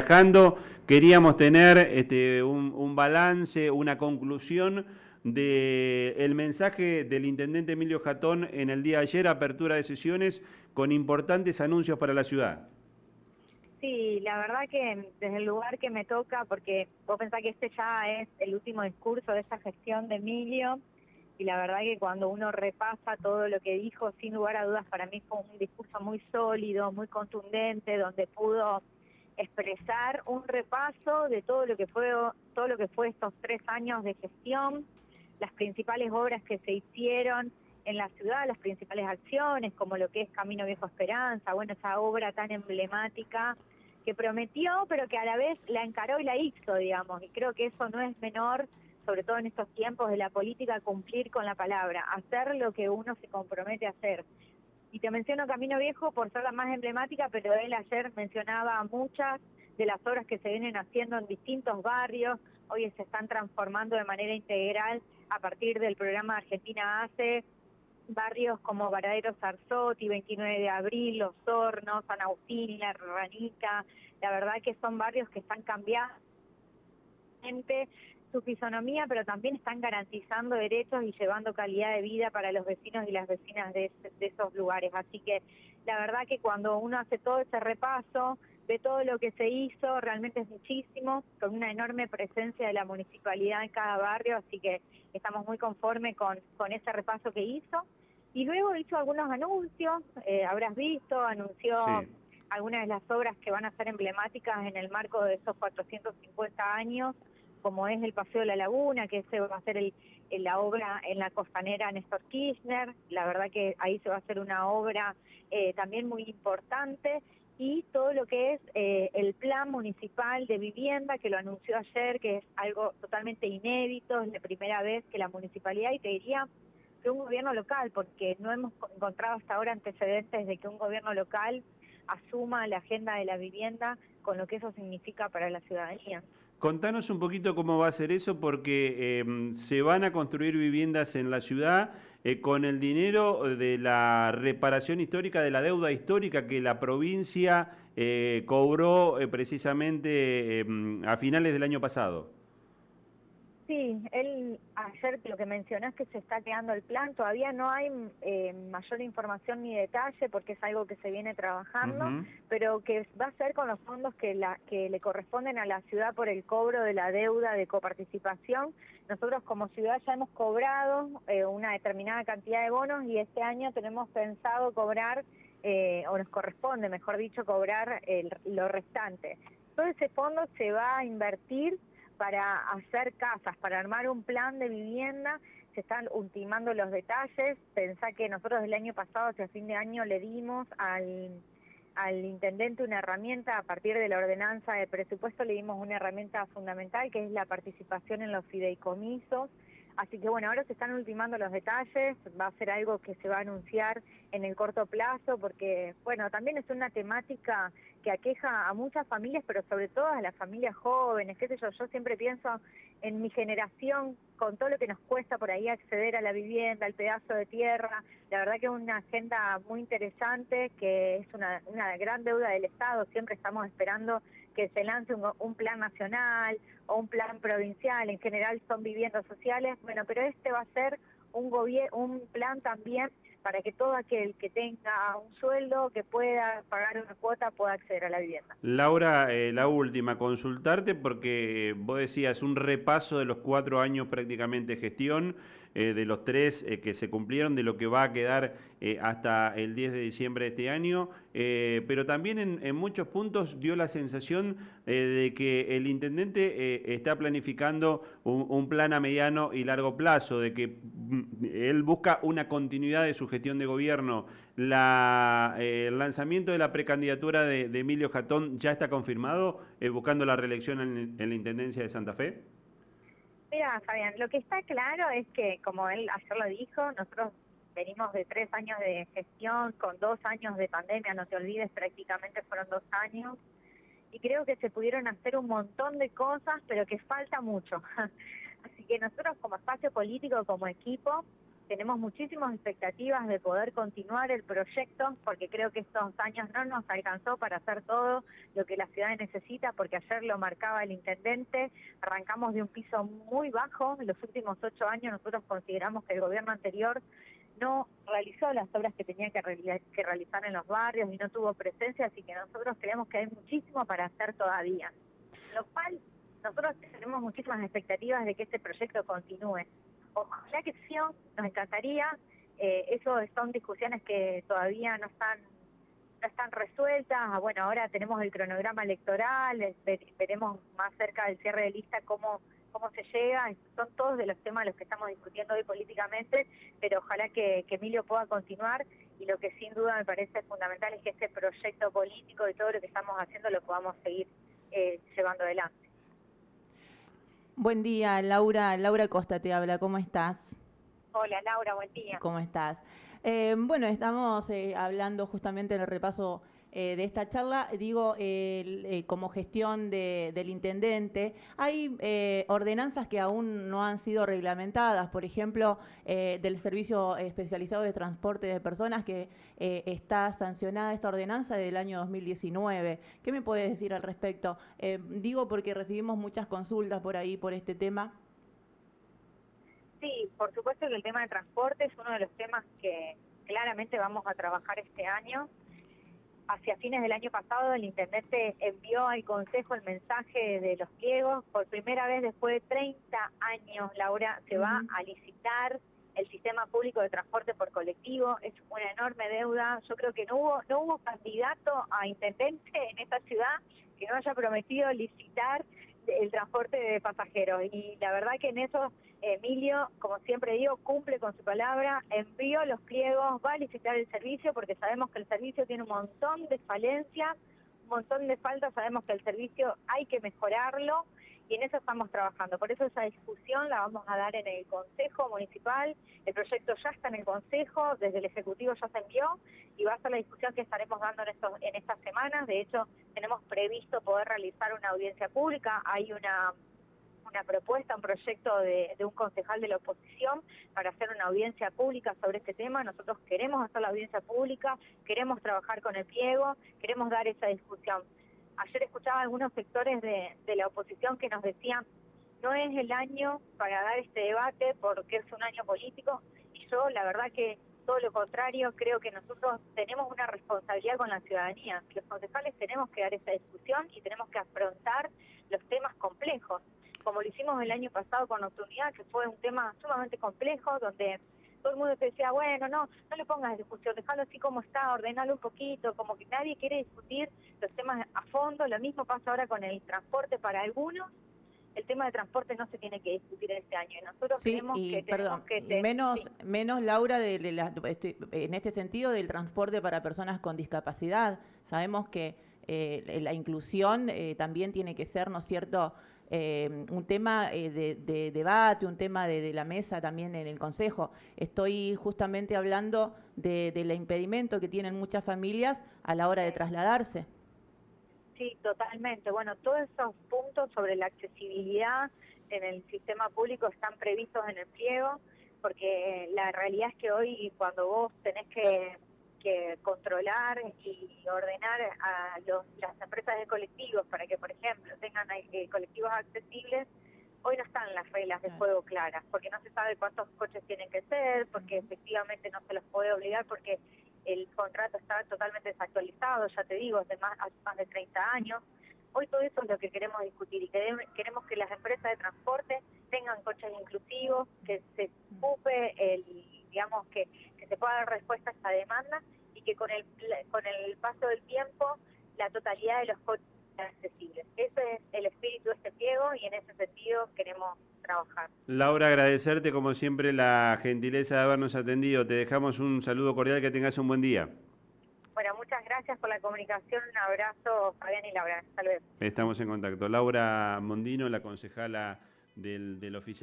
Viajando, queríamos tener este, un, balance, una conclusión del mensaje del intendente Emilio Jatón en el día de ayer, apertura de sesiones con importantes anuncios para la ciudad. Sí, la verdad que desde el lugar que me toca, porque vos pensás que este ya es el último discurso de esa gestión de Emilio, y la verdad que cuando uno repasa todo lo que dijo, sin lugar a dudas, para mí fue un discurso muy sólido, muy contundente, donde pudo expresar un repaso de todo lo que fue todo lo que fue estos tres años de gestión, las principales obras que se hicieron en la ciudad, las principales acciones, como lo que es Camino Viejo Esperanza, bueno, esa obra tan emblemática que prometió, pero que a la vez la encaró y la hizo, digamos, y creo que eso no es menor, sobre todo en estos tiempos de la política, cumplir con la palabra, hacer lo que uno se compromete a hacer. Y te menciono Camino Viejo por ser la más emblemática, pero él ayer mencionaba muchas de las obras que se vienen haciendo en distintos barrios, hoy se están transformando de manera integral a partir del programa Argentina Hace, barrios como Varadero Sarzotti, 29 de Abril, Los Hornos, San Agustín, La Ranica, la verdad que son barrios que están cambiando su fisonomía, pero también están garantizando derechos y llevando calidad de vida para los vecinos y las vecinas de, esos lugares. Así que la verdad que cuando uno hace todo ese repaso, ve todo lo que se hizo, realmente es muchísimo, con una enorme presencia de la municipalidad en cada barrio, así que estamos muy conformes con, con ese repaso que hizo. Y luego hizo algunos anuncios, eh, habrás visto, anunció algunas de las obras que van a ser emblemáticas en el marco de esos 450 años como es el Paseo de la Laguna, que ese va a ser el, la obra en la costanera Néstor Kirchner, la verdad que ahí se va a hacer una obra eh, también muy importante, y todo lo que es eh, el plan municipal de vivienda, que lo anunció ayer, que es algo totalmente inédito, es la primera vez que la municipalidad, y te diría que un gobierno local, porque no hemos encontrado hasta ahora antecedentes de que un gobierno local asuma la agenda de la vivienda con lo que eso significa para la ciudadanía. Contanos un poquito cómo va a ser eso, porque em, se van a construir viviendas en la ciudad eh, con el dinero de la reparación histórica, de la deuda histórica que la provincia eh, cobró eh, precisamente em, a finales del año pasado. Sí, él ayer lo que mencionó es que se está creando el plan, todavía no hay eh, mayor información ni detalle porque es algo que se viene trabajando, pero que va a ser con los fondos que, la, que le corresponden a la ciudad por el cobro de la deuda de coparticipación. Nosotros como ciudad ya hemos cobrado eh, una determinada cantidad de bonos y este año tenemos pensado cobrar, eh, o nos corresponde, mejor dicho, cobrar el, lo restante. Todo ese fondo se va a invertir para hacer casas, para armar un plan de vivienda, se están ultimando los detalles. Pensá que nosotros el año pasado, hacia fin de año, le dimos al, al intendente una herramienta, a partir de la ordenanza de presupuesto, le dimos una herramienta fundamental, que es la participación en los fideicomisos. Así que bueno, ahora se están ultimando los detalles, va a ser algo que se va a anunciar en el corto plazo, porque bueno, también es una temática que aqueja a muchas familias, pero sobre todo a las familias jóvenes, qué sé yo, yo siempre pienso en mi generación, con todo lo que nos cuesta por ahí acceder a la vivienda, al pedazo de tierra, la verdad que es una agenda muy interesante, que es una, una gran deuda del Estado, siempre estamos esperando que se lance un, un plan nacional o un plan provincial, en general son viviendas sociales, bueno, pero este va a ser un, un plan también para que todo aquel que tenga un sueldo, que pueda pagar una cuota, pueda acceder a la vivienda. Laura, eh, la última, consultarte porque vos decías un repaso de los cuatro años prácticamente de gestión. Eh, de los tres eh, que se cumplieron, de lo que va a quedar eh, hasta el 10 de diciembre de este año, pero también en, muchos puntos dio la sensación de que el intendente está planificando un, plan a mediano y largo plazo, de que mm, él busca una continuidad de su gestión de gobierno. La, el lanzamiento de la precandidatura de, Emilio Jatón ya está confirmado, buscando la reelección en la Intendencia de Santa Fe. Mira, Fabián, lo que está claro es que, como él ayer lo dijo, nosotros venimos de tres años de gestión, con dos años de pandemia, no te olvides, prácticamente fueron dos años, y creo que se pudieron hacer un montón de cosas, pero que falta mucho. Así que nosotros como espacio político, como equipo, tenemos muchísimas expectativas de poder continuar el proyecto, porque creo que estos años no nos alcanzó para hacer todo lo que la ciudad necesita, porque ayer lo marcaba el intendente, arrancamos de un piso muy bajo, en los últimos ocho años nosotros consideramos que el gobierno anterior no realizó las obras que tenía que, realizar en los barrios y no tuvo presencia, así que nosotros creemos que hay muchísimo para hacer todavía. Lo cual nosotros tenemos muchísimas expectativas de que este proyecto continúe. Ojalá que sí, nos encantaría. Eh, eso son discusiones que todavía no están no están resueltas. Ah, bueno, ahora tenemos el cronograma electoral, veremos más cerca del cierre de lista cómo cómo se llega, son todos de los temas los que estamos discutiendo hoy políticamente, pero ojalá que, Emilio pueda continuar y lo que sin duda me parece fundamental es que este proyecto político y todo lo que estamos haciendo lo podamos seguir eh, llevando adelante. Buen día, Laura. Laura Costa te habla, ¿cómo estás? Hola, Laura, buen día. ¿Cómo estás? Eh, bueno, estamos eh, hablando justamente en el repaso eh, de esta charla, digo, eh, como gestión del intendente, hay eh, ordenanzas que aún no han sido reglamentadas, por ejemplo, del Servicio Especializado de Transporte de Personas, que está sancionada esta ordenanza del año 2019. ¿Qué me puedes decir al respecto? digo porque recibimos muchas consultas por ahí por este tema. Sí, por supuesto que el tema de transporte es uno de los temas que claramente vamos a trabajar este año hacia fines del año pasado el intendente envió al Consejo el mensaje de los pliegos. Por primera vez después de 30 años, Laura, se va a licitar el sistema público de transporte por colectivo. Es una enorme deuda. Yo creo que no hubo, no hubo candidato a intendente en esta ciudad que no haya prometido licitar el transporte de pasajeros. Y la verdad que en eso Emilio, como siempre digo, cumple con su palabra, envió los pliegos, va a licitar el servicio porque sabemos que el servicio tiene un montón de falencias, un montón de faltas, sabemos que el servicio hay que mejorarlo y en eso estamos trabajando. Por eso esa discusión la vamos a dar en el Consejo Municipal, el proyecto ya está en el Consejo, desde el Ejecutivo ya se envió y va a ser la discusión que estaremos dando en, estos, en estas semanas. De hecho, tenemos previsto poder realizar una audiencia pública, hay una una propuesta, un proyecto de, un concejal de la oposición para hacer una audiencia pública sobre este tema. Nosotros queremos hacer la audiencia pública, queremos trabajar con el pliego, queremos dar esa discusión. Ayer escuchaba algunos sectores de, la oposición que nos decían no es el año para dar este debate porque es un año político y yo la verdad que todo lo contrario, creo que nosotros tenemos una responsabilidad con la ciudadanía. Los concejales tenemos que dar esa discusión y tenemos que afrontar los temas complejos como lo hicimos el año pasado con unidad, que fue un tema sumamente complejo, donde todo el mundo te decía, bueno, no, no le pongas discusión, déjalo así como está, ordenalo un poquito, como que nadie quiere discutir los temas a fondo, lo mismo pasa ahora con el transporte para algunos, el tema de transporte no se tiene que discutir este año y nosotros creemos que perdón, que menos menos Laura de, en este sentido del transporte para personas con discapacidad sabemos que eh, la inclusión eh, también tiene que ser no es cierto eh, un tema eh, de, debate, un tema de, la mesa también en el Consejo. Estoy justamente hablando del impedimento que tienen muchas familias a la hora de trasladarse. Sí, totalmente. Bueno, todos esos puntos sobre la accesibilidad en el sistema público están previstos en el pliego, porque la realidad es que hoy cuando vos tenés que que controlar y ordenar a las empresas de colectivos para que, por ejemplo, tengan eh, colectivos accesibles, hoy no están las reglas de juego claras, porque no se sabe cuántos coches tienen que ser, porque efectivamente no se los puede obligar, porque el contrato está totalmente desactualizado, ya te digo, hace más, hace más de 30 años. Hoy todo eso es lo que queremos discutir y queremos que las empresas de transporte tengan coches inclusivos, que se ocupe el, digamos, que se pueda dar respuesta a esta demanda y que con el, con el paso del tiempo la totalidad de los coches sean accesibles. Ese es el espíritu de este pliego y en ese sentido queremos trabajar. Laura, agradecerte como siempre la gentileza de habernos atendido. Te dejamos un saludo cordial, que tengas un buen día. Bueno, muchas gracias por la comunicación. Un abrazo, Fabián y Laura. Hasta luego. Estamos en contacto. Laura Mondino, la concejala del, del oficial.